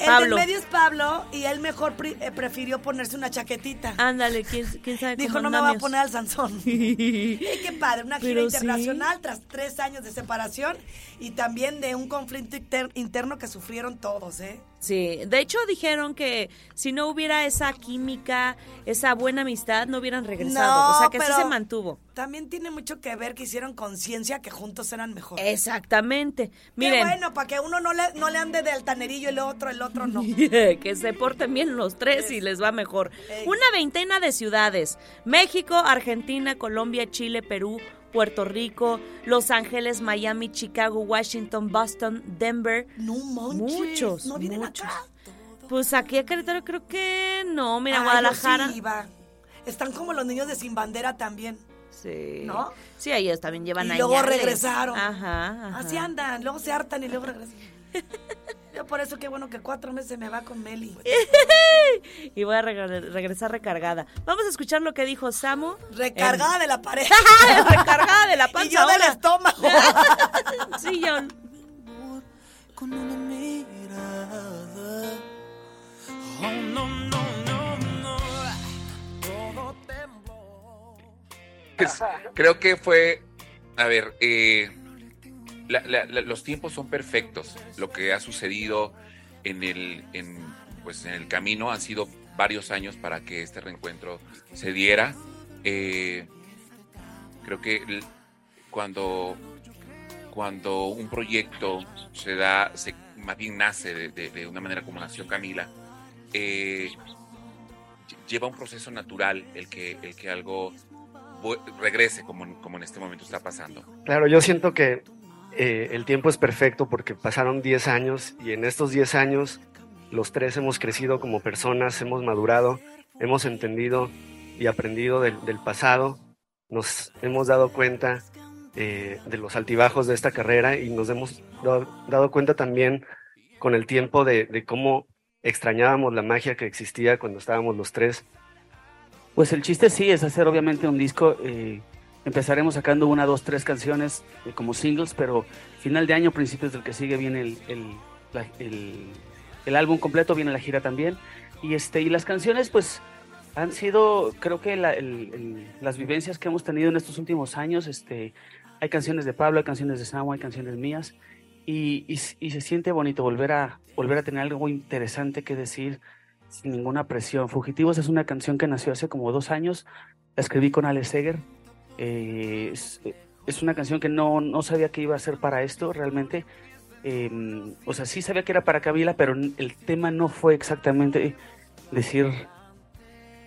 El Pablo. del medio es Pablo y él mejor eh, prefirió ponerse una chaquetita. Ándale, ¿quién, quién sabe Dijo, no me va a andamios". poner al Sansón. y qué padre, una gira Pero sí. internacional tras tres años de separación y también de un conflicto inter- interno que sufrieron todos, ¿eh? Sí, de hecho dijeron que si no hubiera esa química, esa buena amistad, no hubieran regresado. No, o sea, que pero sí se mantuvo. También tiene mucho que ver que hicieron conciencia que juntos eran mejor. Exactamente. Qué Miren, bueno, para que uno no le, no le ande de altanerillo y el otro, el otro no. que se porten bien los tres y les va mejor. Ey. Una veintena de ciudades. México, Argentina, Colombia, Chile, Perú, Puerto Rico, Los Ángeles, Miami, Chicago, Washington, Boston, Denver. No manches, Muchos, no vienen muchos. acá. Pues aquí a Querétaro creo que no. Mira, Ay, yo Guadalajara. sí iba. Están como los niños de Sin Bandera también. Sí. ¿No? Sí, ellos también llevan Y luego regresaron. Ajá, ajá. Así andan, luego se hartan y luego regresan. Yo por eso qué bueno que cuatro meses me va con Meli. Y voy a reg- regresar recargada. Vamos a escuchar lo que dijo Samu. Recargada de la pared. Recargada de la panza y yo del estómago. Sí, yo. con una mirada. Oh, no, no, no, no. Todo tembló. Creo que fue, a ver, eh, la- la- la- los tiempos son perfectos. Lo que ha sucedido en el, en, pues, en el camino han sido varios años para que este reencuentro se diera. Eh, creo que cuando, cuando un proyecto se da, se, más bien nace de, de- de una manera como nació Camila, eh, lle- lleva un proceso natural el que, el que algo regrese como, como en este momento está pasando. Claro, yo siento que eh, el tiempo es perfecto porque pasaron 10 años y en estos 10 años los tres hemos crecido como personas, hemos madurado, hemos entendido y aprendido del, pasado, nos hemos dado cuenta eh, de los altibajos de esta carrera y nos hemos dado, cuenta también con el tiempo de, de cómo extrañábamos la magia que existía cuando estábamos los tres. Pues el chiste sí es hacer obviamente un disco. eh, empezaremos sacando una, dos, tres canciones eh, como singles, pero final de año, principios del que sigue, viene el, el, la- el- el álbum completo, viene la gira también. Y, este, y las canciones, pues han sido, creo que la- las vivencias que hemos tenido en estos últimos años. Este, hay canciones de Pablo, hay canciones de Samu, hay canciones mías. Y, y y se siente bonito volver a, volver a tener algo interesante que decir sin ninguna presión. Fugitivos es una canción que nació hace como dos años. La escribí con Alex Seger. Eh, es, es una canción que no, no sabía que iba a ser para esto realmente. Eh, o sea, sí sabía que era para Kabila, pero el tema no fue exactamente decir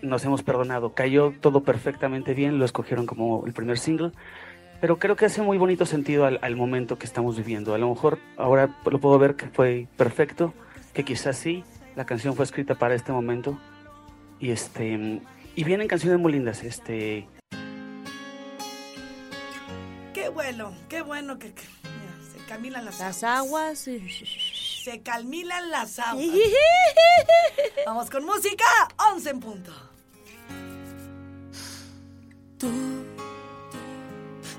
nos hemos perdonado. Cayó todo perfectamente bien, lo escogieron como el primer single. pero creo que hace muy bonito sentido al, al momento que estamos viviendo. A lo mejor ahora lo puedo ver que fue perfecto, que quizás sí, la canción fue escrita para este momento. Y este y vienen canciones muy lindas, este bueno, que, que- mira, se camilan las, Las aguas. aguas. Se calmilan las aguas. Vamos con música, 11 en punto. Tú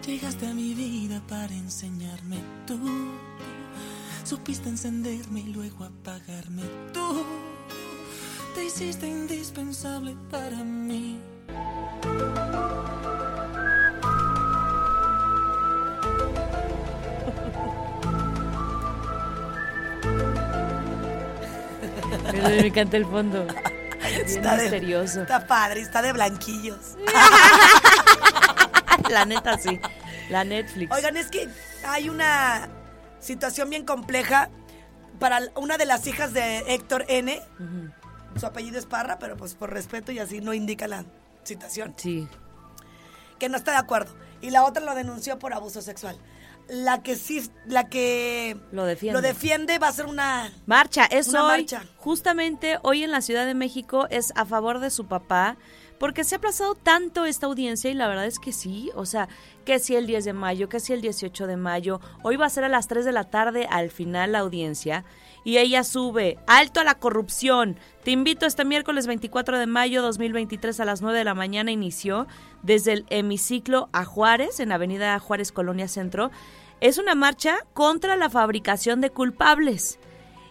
llegaste a mi vida para enseñarme. Tú supiste encenderme y luego apagarme. Tú te hiciste indispensable para mí. Me encanta el fondo. Está de- misterioso. Está padre, está de blanquillos. La neta, sí. La Netflix. Oigan, es que hay una situación bien compleja para una de las hijas de Héctor N. Su apellido es Parra, pero pues por respeto y así no indica la situación. Sí. Que no está de acuerdo. Y la otra lo denunció por abuso sexual. La que sí, la que Lo defiende. lo defiende va a ser una... Marcha, es Una hoy. marcha. Justamente hoy en la Ciudad de México es a favor de su papá. Porque se ha aplazado tanto esta audiencia y la verdad es que sí, o sea, que si el 10 de mayo, que si el 18 de mayo, hoy va a ser a las 3 de la tarde al final la audiencia y ella sube, alto a la corrupción, te invito este miércoles 24 de mayo 2023 a las 9 de la mañana inició desde el hemiciclo a Juárez, en Avenida Juárez Colonia Centro, es una marcha contra la fabricación de culpables.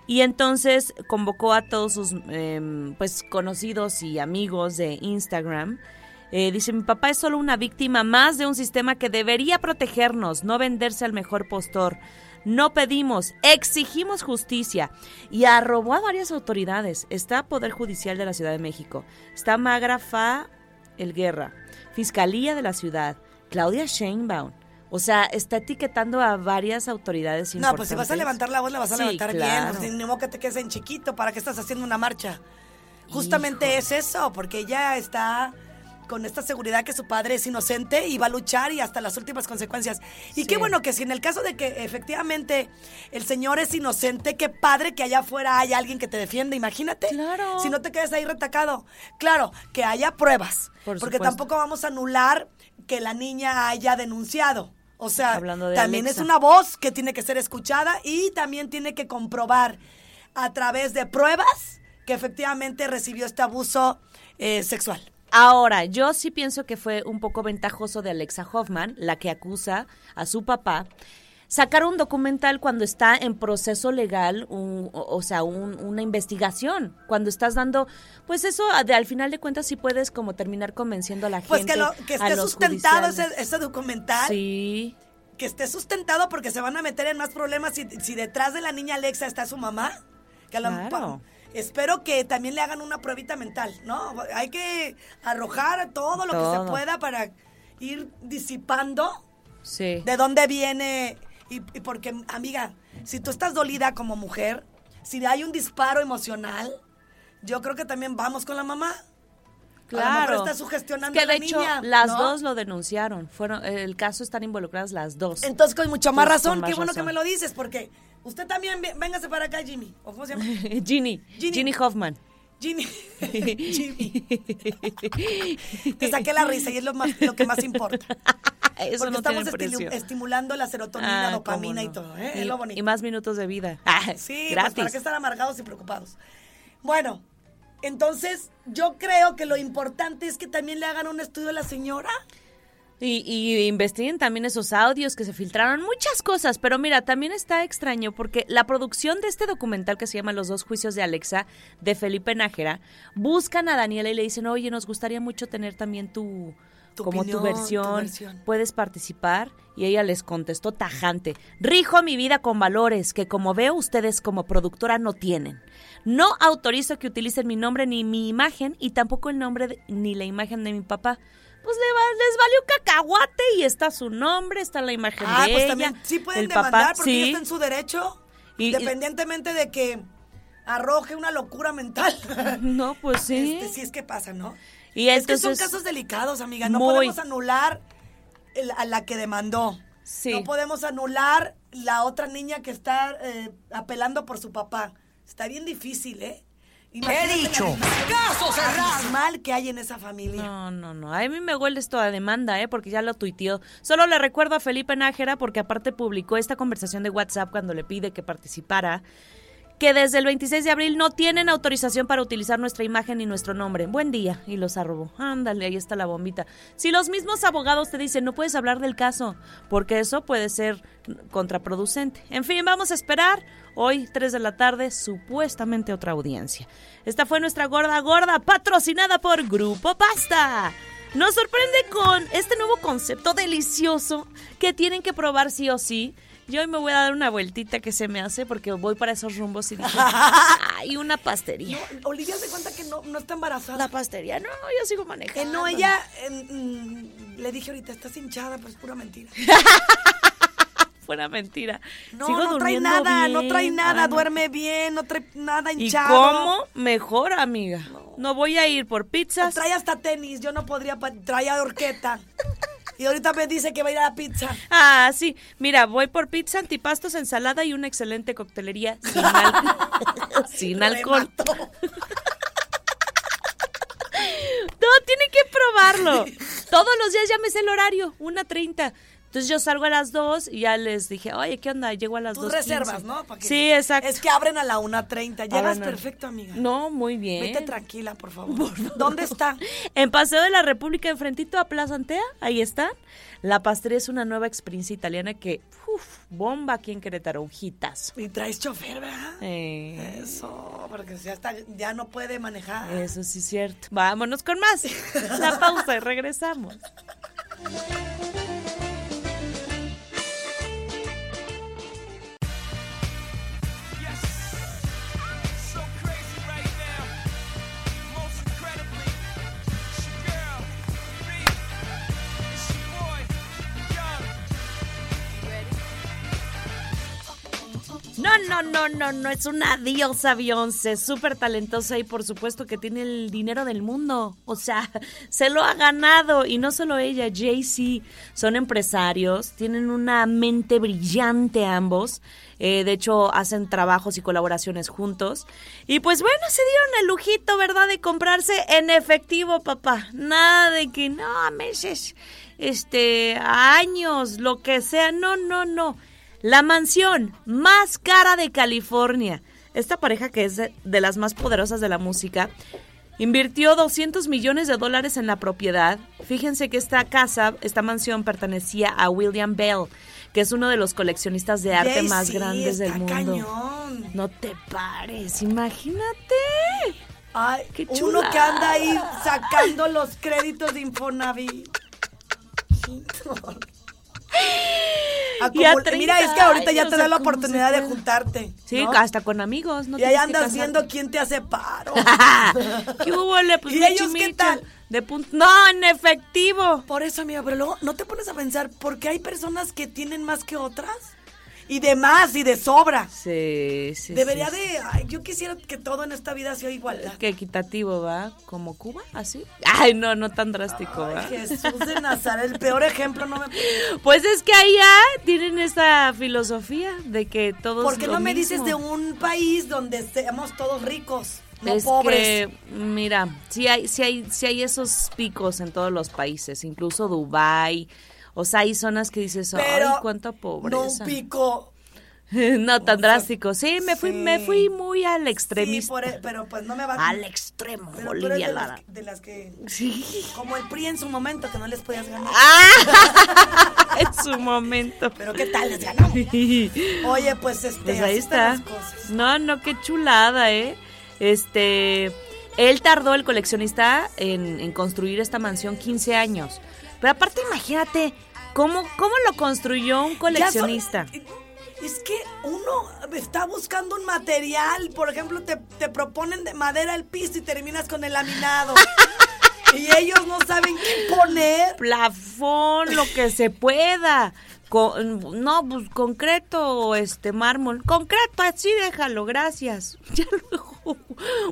Y entonces convocó a todos sus em, pues conocidos y amigos de Instagram. Eh, dice, mi papá es solo una víctima más de un sistema que debería protegernos, no venderse al mejor postor. No pedimos, exigimos justicia. Y arrobó a varias autoridades. Está Poder Judicial de la Ciudad de México. Está Magra Fa El Guerra. Fiscalía de la Ciudad. Claudia Sheinbaum. O sea, está etiquetando a varias autoridades No, pues si vas a levantar la voz, la vas a Sí, levantar claro. bien. Pues, ni modo que te quedes en chiquito. ¿Para qué estás haciendo una marcha? Justamente es eso, porque ella está con esta seguridad que su padre es inocente y va a luchar y hasta las últimas consecuencias. Y qué bueno que si en el caso de que efectivamente el señor es inocente, qué padre que allá afuera haya alguien que te defiende, imagínate. Claro. Si no te quedes ahí retacado. Claro, que haya pruebas, Por porque tampoco vamos a anular que la niña haya denunciado. O sea, Hablando de también Alexa. es una voz que tiene que ser escuchada y también tiene que comprobar a través de pruebas que efectivamente recibió este abuso eh, sexual. Ahora, yo sí pienso que fue un poco ventajoso de Alexa Hoffman, la que acusa a su papá, sacar un documental cuando está en proceso legal, un- o, o sea, un- una investigación, cuando estás dando, pues eso, de, al final de cuentas sí puedes como terminar convenciendo a la Pues gente. que, lo, que a esté sustentado ese, ese documental. Sí, Que esté sustentado porque se van a meter en más problemas si, si detrás de la niña Alexa está su mamá. Que a lo- Claro. Espero que también le hagan una pruebita mental, ¿no? Hay que arrojar todo lo que se pueda para ir disipando sí. de dónde viene. Y, y porque, amiga, si tú estás dolida como mujer, si hay un disparo emocional, yo creo que también vamos con la mamá. A lo mejor Claro. está sugestionando Es que a la hecho niña, las ¿no? dos lo denunciaron. Fueron el caso están involucradas las dos. Entonces, con mucho más Pues, razón, más qué bueno que me lo dices, porque usted también, véngase para acá, Jimmy. ¿O cómo se llama? Ginny, Ginny. Ginny Hoffman. Jimmy. Jimmy. Te saqué la risa y es lo, más, lo que más importa. Eso porque no estamos estimulando la serotonina, Ah, dopamina y todo, ¿eh? Y, es lo bonito. y más minutos de vida. Ah, Sí, pues gratis. para qué estar amargados y preocupados. Bueno, entonces yo creo que lo importante es que también le hagan un estudio a la señora. Y, y investiguen también esos audios que se filtraron, muchas cosas, pero mira, también está extraño porque la producción de este documental que se llama Los dos juicios de Alexa, de Felipe Nájera, buscan a Daniela y le dicen, oye, nos gustaría mucho tener también tu, Tu como opinión, tu tu versión, versión". puedes participar. Y ella les contestó tajante, rijo mi vida con valores que como veo ustedes como productora no tienen. No autorizo que utilicen mi nombre ni mi imagen y tampoco el nombre de- ni la imagen de mi papá. Pues le va- les valió cacahuate y está su nombre, está la imagen Ah, de pues ella. también sí pueden el demandar papá, porque sí. está en su derecho, Y- independientemente de que arroje una locura mental. No, pues sí. Este, sí es que pasa, ¿no? Y es que son casos delicados, amiga. No Muy. podemos anular el- a la que demandó. Sí. No podemos anular la otra niña que está eh, apelando por su papá. Está bien difícil, ¿eh? Imagínate la dicho? relación abismal que hay en esa familia. No, no, no. A mí me huele esto a demanda, ¿eh? Porque ya lo tuiteó. Solo le recuerdo a Felipe Nájera, porque aparte publicó esta conversación de WhatsApp cuando le pide que participara, que desde el 26 de abril no tienen autorización para utilizar nuestra imagen ni nuestro nombre. Buen día. Y los arrobó. Ándale, ahí está la bombita. Si los mismos abogados te dicen no puedes hablar del caso, porque eso puede ser contraproducente. En fin, vamos a esperar. Hoy, 3 de la tarde, supuestamente otra audiencia. Esta fue nuestra gorda gorda, patrocinada por Grupo Pasta. Nos sorprende con este nuevo concepto delicioso que tienen que probar sí o sí. Yo hoy me voy a dar una vueltita que se me hace porque voy para esos rumbos y dije, ¡ay, una pastería! No, Olivia se cuenta que no, no está embarazada. La pastería, no, yo sigo Que manejando. no, ella, eh, mm, le dije ahorita, estás hinchada, pero es pura mentira. Fuera mentira. No, Sigo no trae nada, no trae nada, duerme bien, no trae nada ¿Y hinchado. cómo? Mejor, amiga. No voy a ir por pizzas. Trae hasta tenis, yo no podría, trae a horqueta. Y ahorita me dice que va a ir a la pizza. Ah, sí. Mira, voy por pizza, antipastos, ensalada y una excelente coctelería sin, al- sin alcohol. No, tiene que probarlo. Todos los días sé el horario, una treinta. Entonces yo salgo a las 2 y ya les dije, oye, ¿qué onda? Llego a las Tú 2. reservas, ¿no? Pa' que- Sí, exacto. Es que abren a la 1.30. Llegas perfecto, amiga. No, muy bien. Vete tranquila, por favor. ¿Dónde está? En Paseo de la República, enfrentito a Plaza Antea, ahí está. La pastería es una nueva experiencia italiana que, uf, bomba aquí en Querétaro, hitazo. Y traes chofer, ¿verdad? Eh, Eso, porque ya, está, ya no puede manejar. eso sí es cierto. Vámonos con más. La pausa y regresamos. No, no, no, no, es una diosa Beyoncé, súper talentosa y por supuesto que tiene el dinero del mundo. O sea, se lo ha ganado y no solo ella, Jay-Z, son empresarios, tienen una mente brillante ambos. Eh, de hecho, hacen trabajos y colaboraciones juntos. Y pues bueno, se dieron el lujito, ¿verdad? De comprarse en efectivo, papá. Nada de que no, meses, este, años, lo que sea. No, no, no. La mansión más cara de California. Esta pareja que es de, de las más poderosas de la música invirtió 200 millones de dólares en la propiedad. Fíjense que esta casa, esta mansión pertenecía a William Bell, que es uno de los coleccionistas de arte más sí, grandes del mundo. cañón. No te pares, imagínate. Ay, Qué uno que anda ahí sacando los créditos de Infonavit. Y a Acumul- 30 Mira, es que ahorita ya te da la ¿cómo se oportunidad de juntarte. Sí, ¿no? hasta con amigos. No y ahí andas viendo quién te hace paro. ¿Qué hubo, le? Pues ¿Y ellos qué tal? De punto. No, en efectivo. Por eso, amiga, pero luego no te pones a pensar, ¿por qué hay personas que tienen más que otras? Y de más, y de sobra. Sí, sí. Debería sí, de. ay, yo quisiera que todo en esta vida sea igualdad. Qué equitativo, ¿va? ¿Como Cuba? ¿Así? Ay, no, no tan drástico, Ay, ¿va? Jesús de Nazaret, el peor ejemplo no me. Pues es que allá tienen esa filosofía de que todos. ¿Por qué lo no me dices de un país donde seamos todos ricos, no es pobres? que, mira, sí hay, sí hay, sí hay esos picos en todos los países, incluso Dubai. O sea, hay zonas que dices, Pero ay, cuánta No un pobreza. pico. No, tan drástico. Sí, me fui, sí. me fui muy al Sí, extremista. por e- pero pues no me va Al extremo, Pero tú eres Olivia de las, Lara. de las que. Sí. Como el PRI en su momento, que no les podías ganar. Ah, en su momento. Pero ¿qué tal les ganamos? Oye, pues este. Pues ahí está. las cosas. No, no, qué chulada, ¿eh? Este, él tardó, el coleccionista, en, en construir esta mansión 15 años. Pero aparte, imagínate, ¿cómo, cómo lo construyó un coleccionista? Es que uno está buscando un material, por ejemplo, te, te proponen de madera el piso y terminas con el laminado. y ellos no saben qué poner. Plafón, lo que se pueda. Con- no, pues concreto o este mármol. Concreto, así déjalo, gracias. Ya luego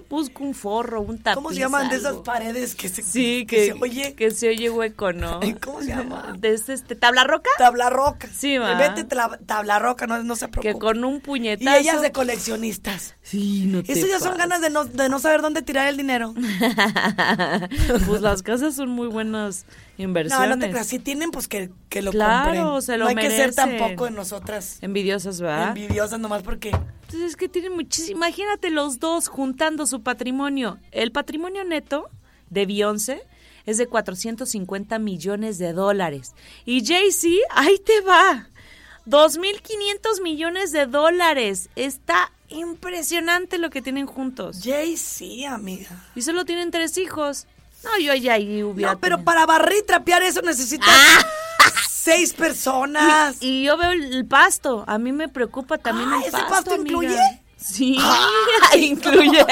Busco un forro, un tapiz. ¿Cómo se llaman de esas paredes que se, Sí, que que, se oye? que se oye hueco, ¿no? ¿Cómo se llama? De este, este, ¿Tabla roca? Tabla roca. Sí, va. Vete tabla, tabla roca, no, no se preocupe. Que con un Y puñetazo. ellas de coleccionistas. Sí, no te Eso ya son ganas de no, de no saber dónde tirar el dinero. pues las casas son muy buenas No, inversiones. no te creas. Si tienen, pues que, que lo Claro, compren. se lo No hay que ser tampoco de nosotras Envidiosas, ¿verdad? envidiosas nomás porque... Entonces es que tienen muchísimo. Imagínate los dos juntando su patrimonio. El patrimonio neto de Beyoncé es de 450 millones de dólares. Y Jay-Z, ahí te va. 2.500 millones de dólares. Está impresionante lo que tienen juntos. Jay, sí, amiga. Y solo tienen tres hijos. No, yo ya ahí hubiera. No, pero tenido- para barrer y trapear eso necesitas seis personas. Y yo veo el pasto. A mí me preocupa también Ah, el ¿ese pasto. pasto amiga. incluye? Sí, Ay, incluye.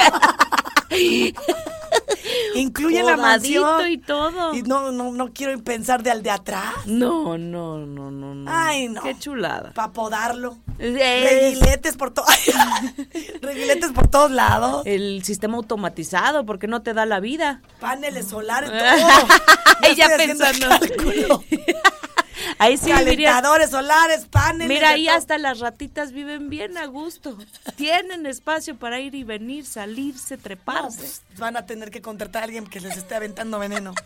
Incluye la Podadito mansión. y todo. Y no, no, no quiero pensar de al de atrás. No, no, no, no, no. Ay, no. Qué chulada. Para podarlo. Es Reguiletes por todos. Reguiletes por todos lados. el sistema automatizado, porque no te da la vida. Paneles solares, todo. Ella estoy haciendo el pensando. Ahí sí. Calentadores solares, paneles. Mira, ahí todo. hasta las ratitas viven bien a gusto. Tienen espacio para ir y venir, salirse, No, treparse. pues, van a tener que contratar a alguien que les esté aventando veneno.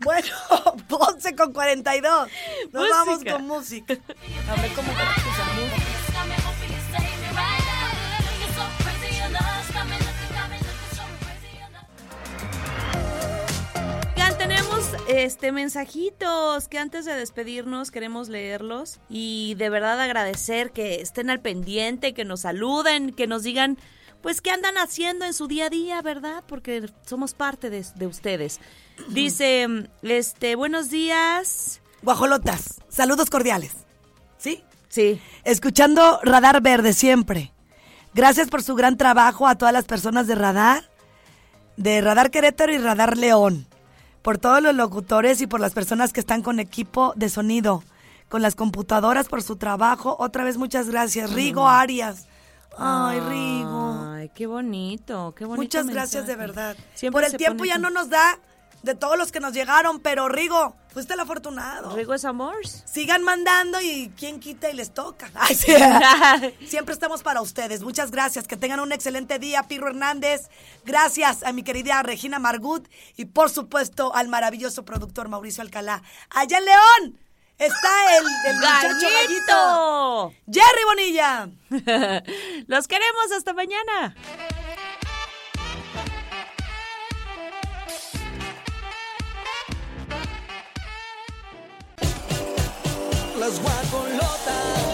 Bueno, 11 con 42. Nos Música. vamos con música. A ver cómo este mensajitos que antes de despedirnos queremos leerlos y de verdad agradecer que estén al pendiente, que nos saluden, que nos digan pues qué andan haciendo en su día a día, ¿verdad? Porque somos parte de, de ustedes. Dice, este, buenos días. Guajolotas, saludos cordiales. ¿Sí? Sí. Escuchando Radar Verde siempre. Gracias por su gran trabajo a todas las personas de Radar, de Radar Querétaro y Radar León. Por todos los locutores y por las personas que están con equipo de sonido, con las computadoras por su trabajo. Otra vez muchas gracias. Rigo Arias. Ay, Rigo. Ay, qué bonito, qué bonito. Muchas gracias de verdad. Siempre por el tiempo ya no nos da de todos los que nos llegaron, pero Rigo, fuiste el afortunado. Rigo es amor. Sigan mandando y quien quita y les toca. Ay, sí. Siempre estamos para ustedes. Muchas gracias. Que tengan un excelente día, Pirro Hernández. Gracias a mi querida Regina Margut y por supuesto al maravilloso productor Mauricio Alcalá. Allá en León está el, el muchacho gallito. ¡Gallito! Jerry Bonilla. Los queremos hasta mañana. Las guacolotas.